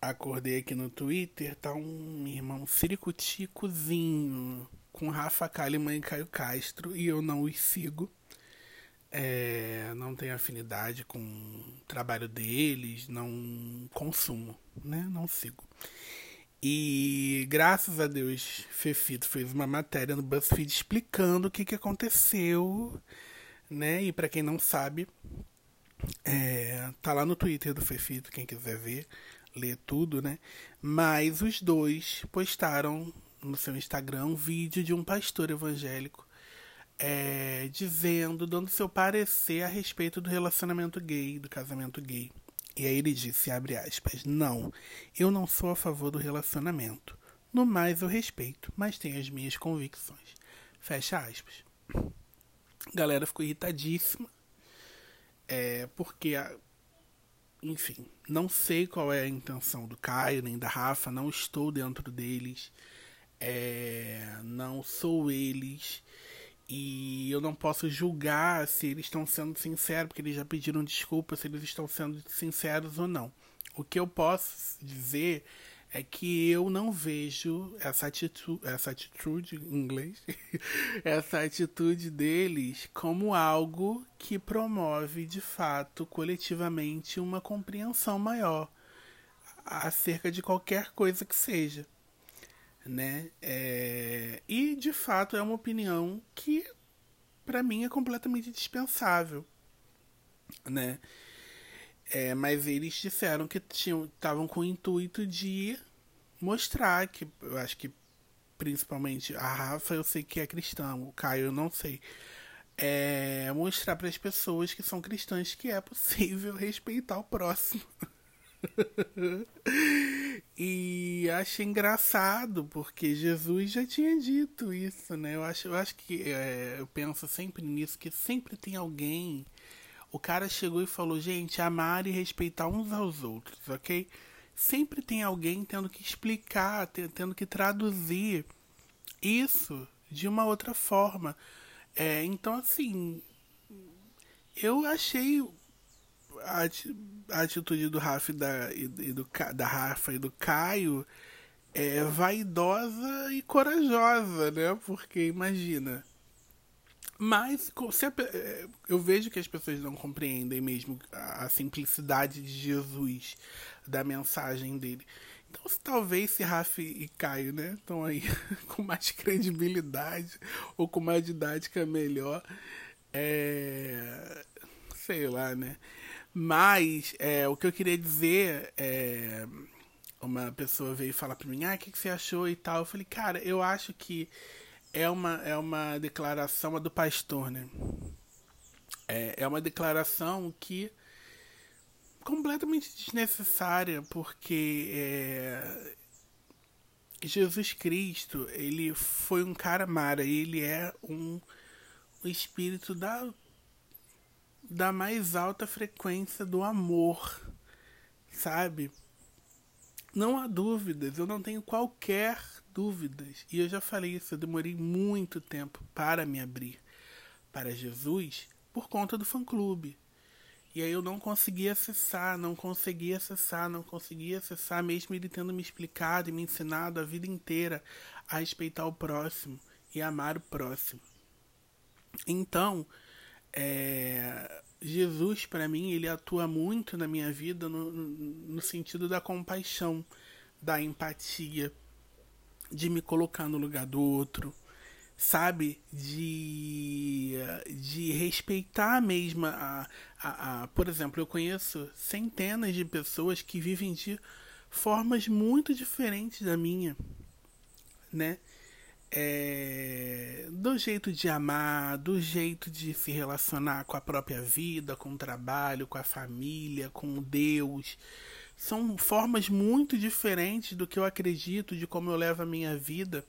acordei aqui no Twitter, tá um irmão ciricuticozinho com Rafa Kalimann e Caio Castro e eu não os sigo. É, não tenho afinidade com o trabalho deles, não consumo, né? Não sigo. E graças a Deus, Fefito fez uma matéria no BuzzFeed explicando o que, que aconteceu, né? E para quem não sabe, é, tá lá no Twitter do Fefito, quem quiser ver ler tudo, né? Mas os dois postaram no seu Instagram um vídeo de um pastor evangélico é, dizendo, dando seu parecer a respeito do relacionamento gay, do casamento gay. E aí ele disse, abre aspas, não, eu não sou a favor do relacionamento. No mais eu respeito, mas tenho as minhas convicções. Fecha aspas. A galera ficou irritadíssima. É, porque a, enfim, não sei qual é a intenção do Caio nem da Rafa, não estou dentro deles, é, não sou eles e eu não posso julgar se eles estão sendo sinceros, porque eles já pediram desculpa, se eles estão sendo sinceros ou não. O que eu posso dizer é que eu não vejo essa atitude, essa atitude em inglês, essa atitude deles como algo que promove de fato coletivamente uma compreensão maior acerca de qualquer coisa que seja, né? É... E de fato é uma opinião que para mim é completamente dispensável, né? É, mas eles disseram que estavam com o intuito de mostrar que eu acho que principalmente a Rafa eu sei que é cristã, o Caio eu não sei. É mostrar para as pessoas que são cristãs que é possível respeitar o próximo. e achei engraçado porque Jesus já tinha dito isso, né? Eu acho, eu acho que é, eu penso sempre nisso que sempre tem alguém o cara chegou e falou: gente, amar e respeitar uns aos outros, ok? Sempre tem alguém tendo que explicar, tendo que traduzir isso de uma outra forma. É, então, assim, eu achei a, atitude do Rafa e da, e, do, da Rafa e do Caio é vaidosa e corajosa, né? Porque imagina, mas é, eu vejo que as pessoas não compreendem mesmo a simplicidade de Jesus, da mensagem dele. Então, se, talvez se Rafa e Caio, né, estão aí com mais credibilidade ou com uma didática melhor, é, sei lá, né? Mas é, o que eu queria dizer é, uma pessoa veio falar para mim, ah, o que, que você achou e tal. Eu falei, cara, eu acho que é uma, é uma declaração a do pastor, né? É, é uma declaração que completamente desnecessária, porque é, Jesus Cristo, ele foi um cara mara, ele é um, um espírito da, da mais alta frequência do amor, sabe? Não há dúvidas, eu não tenho qualquer dúvidas. E eu já falei isso, eu demorei muito tempo para me abrir para Jesus por conta do fã-clube. E aí eu não conseguia acessar, não conseguia acessar, não conseguia acessar, mesmo ele tendo me explicado e me ensinado a vida inteira a respeitar o próximo e amar o próximo. Então, é, Jesus, para mim, ele atua muito na minha vida no, no sentido da compaixão, da empatia de me colocar no lugar do outro, sabe? De, de respeitar mesmo a, a, a. Por exemplo, eu conheço centenas de pessoas que vivem de formas muito diferentes da minha, né? É, do jeito de amar, do jeito de se relacionar com a própria vida, com o trabalho, com a família, com Deus, são formas muito diferentes do que eu acredito, de como eu levo a minha vida.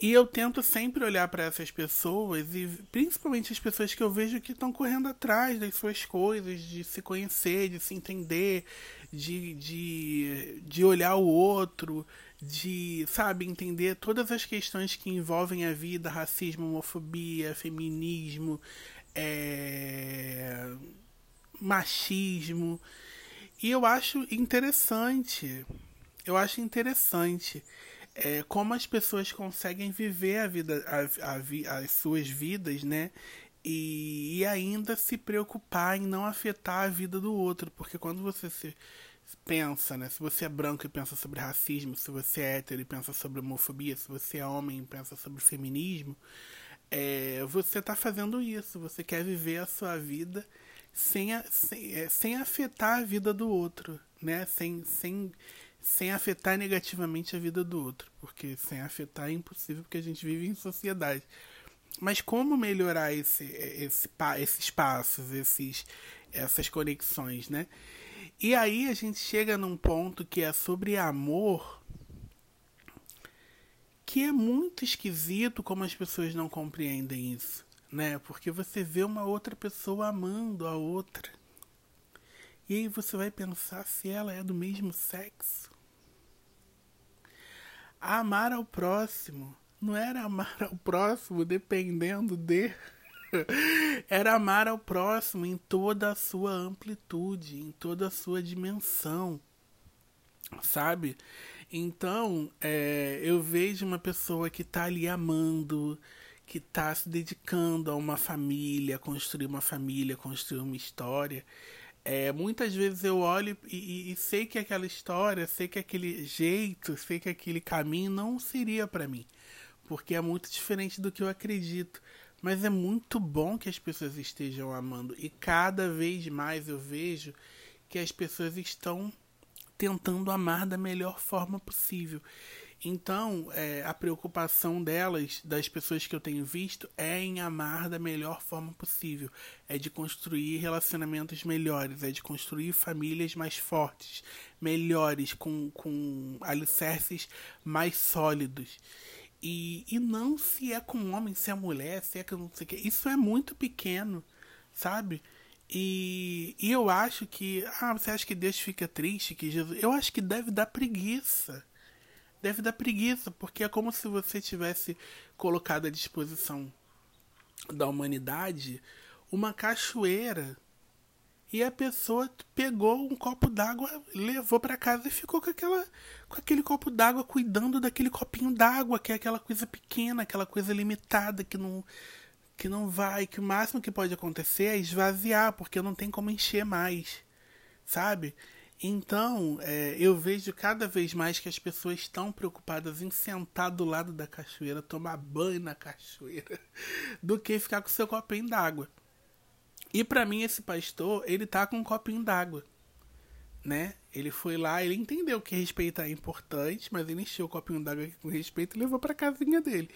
E eu tento sempre olhar para essas pessoas, e principalmente as pessoas que eu vejo que estão correndo atrás das suas coisas, de se conhecer, de se entender, de, de, de olhar o outro, de, sabe, entender todas as questões que envolvem a vida, racismo, homofobia, feminismo, é, machismo. E eu acho interessante, eu acho interessante é, como as pessoas conseguem viver a vida, a, a, as suas vidas, né? E, e, ainda se preocupar em não afetar a vida do outro, porque quando você se pensa, né? Se você é branco e pensa sobre racismo, se você é hétero e pensa sobre homofobia, se você é homem e pensa sobre feminismo, é, você está fazendo isso. Você quer viver a sua vida sem, a, sem, é, sem afetar a vida do outro, né? Sem, sem, sem afetar negativamente a vida do outro, porque sem afetar é impossível, porque a gente vive em sociedade. Mas como melhorar esse, esse, esses passos, esses, essas conexões, né? E aí a gente chega num ponto que é sobre amor, que é muito esquisito como as pessoas não compreendem isso, né? Porque você vê uma outra pessoa amando a outra. E aí você vai pensar se ela é do mesmo sexo. Amar ao próximo não era amar ao próximo dependendo de. era amar ao próximo em toda a sua amplitude, em toda a sua dimensão, sabe? Então, é, eu vejo uma pessoa que está ali amando, que está se dedicando a uma família, construir uma família, construir uma história. É, muitas vezes eu olho e, e, sei que aquela história, sei que aquele jeito, sei que aquele caminho não seria para mim porque é muito diferente do que eu acredito. Mas é muito bom que as pessoas estejam amando. E cada vez mais eu vejo que as pessoas estão tentando amar da melhor forma possível. Então, é, a preocupação delas, das pessoas que eu tenho visto, é em amar da melhor forma possível. É de construir relacionamentos melhores, é de construir famílias mais fortes, melhores, com, com alicerces mais sólidos. E, e não se é com homem, se é mulher, se é que não sei o que. Isso é muito pequeno, sabe? E, e eu acho que. Ah, você acha que Deus fica triste? Que Jesus. Eu acho que deve dar preguiça. Deve dar preguiça, porque é como se você tivesse colocado à disposição da humanidade uma cachoeira e a pessoa pegou um copo d'água, levou para casa e ficou com aquela com aquele copo d'água cuidando daquele copinho d'água, que é aquela coisa pequena, aquela coisa limitada que não que não vai, que o máximo que pode acontecer é esvaziar, porque não tem como encher mais, sabe? Então, é, eu vejo cada vez mais que as pessoas estão preocupadas em sentar do lado da cachoeira, tomar banho na cachoeira, do que ficar com seu copinho d'água. E para mim esse pastor, ele tá com um copinho d'água, né? Ele foi lá, ele entendeu que respeitar é importante, mas ele encheu o copinho d'água com respeito e levou para casinha dele.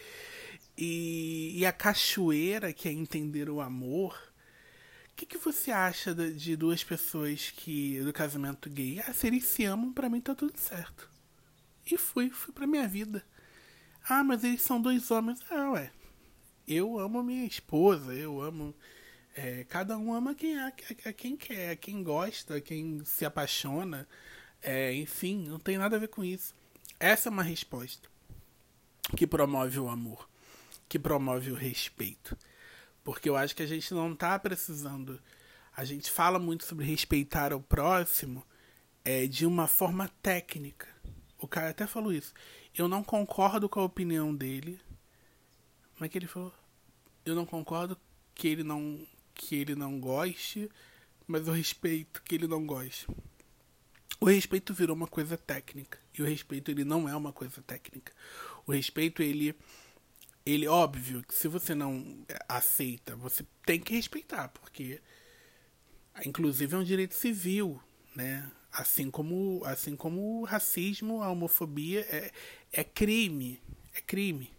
E, e, a cachoeira, que é entender o amor. O que, que você acha de, de, duas pessoas que do casamento gay? Ah, se eles se amam, para mim tá tudo certo. E fui, fui pra minha vida. Ah, mas eles são dois homens. Ah, ué. Eu amo minha esposa, eu amo é, cada um ama quem, a, a, a, quem quer, a quem gosta, quem se apaixona. É, enfim, não tem nada a ver com isso. Essa é uma resposta que promove o amor, que promove o respeito. Porque eu acho que a gente não está precisando. A gente fala muito sobre respeitar o próximo é, de uma forma técnica. O cara até falou isso. Eu não concordo com a opinião dele. Como é que ele falou? Eu não concordo que ele não que ele não goste, mas o respeito que ele não goste. O respeito virou uma coisa técnica e o respeito ele não é uma coisa técnica. O respeito ele ele óbvio que se você não aceita, você tem que respeitar, porque inclusive é um direito civil, né? Assim como assim como o racismo, a homofobia é, é crime, é crime.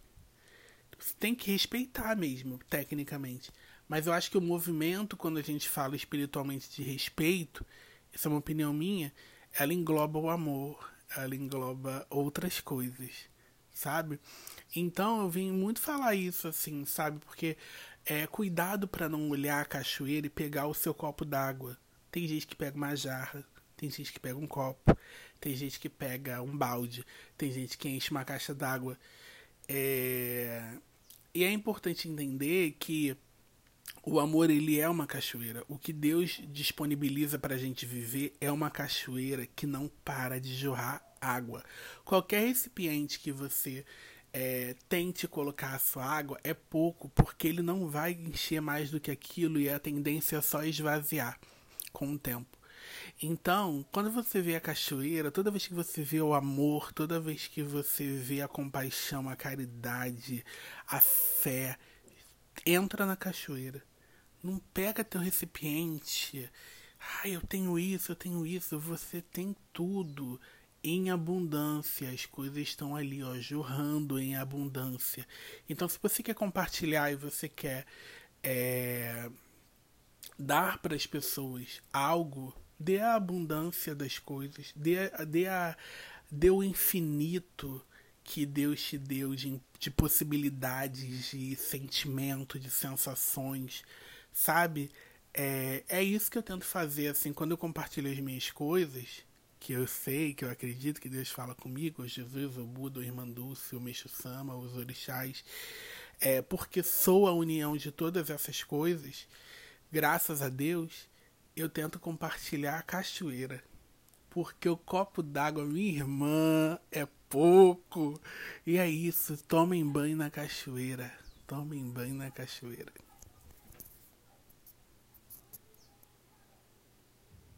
Você tem que respeitar mesmo, tecnicamente. Mas eu acho que o movimento, quando a gente fala espiritualmente de respeito, essa é uma opinião minha, ela engloba o amor, ela engloba outras coisas, sabe? Então eu vim muito falar isso assim, sabe? Porque é cuidado para não olhar a cachoeira e pegar o seu copo d'água. Tem gente que pega uma jarra, tem gente que pega um copo, tem gente que pega um balde, tem gente que enche uma caixa d'água. É... E é importante entender que o amor ele é uma cachoeira. O que Deus disponibiliza para a gente viver é uma cachoeira que não para de jorrar água. Qualquer recipiente que você é, tente colocar a sua água é pouco, porque ele não vai encher mais do que aquilo e a tendência é só esvaziar com o tempo. Então, quando você vê a cachoeira, toda vez que você vê o amor, toda vez que você vê a compaixão, a caridade, a fé, entra na cachoeira. Não pega teu recipiente. Ah, eu tenho isso, eu tenho isso. Você tem tudo em abundância. As coisas estão ali, ó, jorrando em abundância. Então, se você quer compartilhar e você quer é, dar para as pessoas algo, dê a abundância das coisas, dê, dê, a, dê o infinito que Deus te deu de, de possibilidades, de sentimento, de sensações sabe? É, é isso que eu tento fazer, assim, quando eu compartilho as minhas coisas, que eu sei, que eu acredito que Deus fala comigo, Jesus, o Buda, o Irmã Dulce, o Meixo Sama, os orixás, é, porque sou a união de todas essas coisas, graças a Deus, eu tento compartilhar a cachoeira. Porque o copo d'água, minha irmã, é pouco. E é isso, tomem banho na cachoeira. Tomem banho na cachoeira.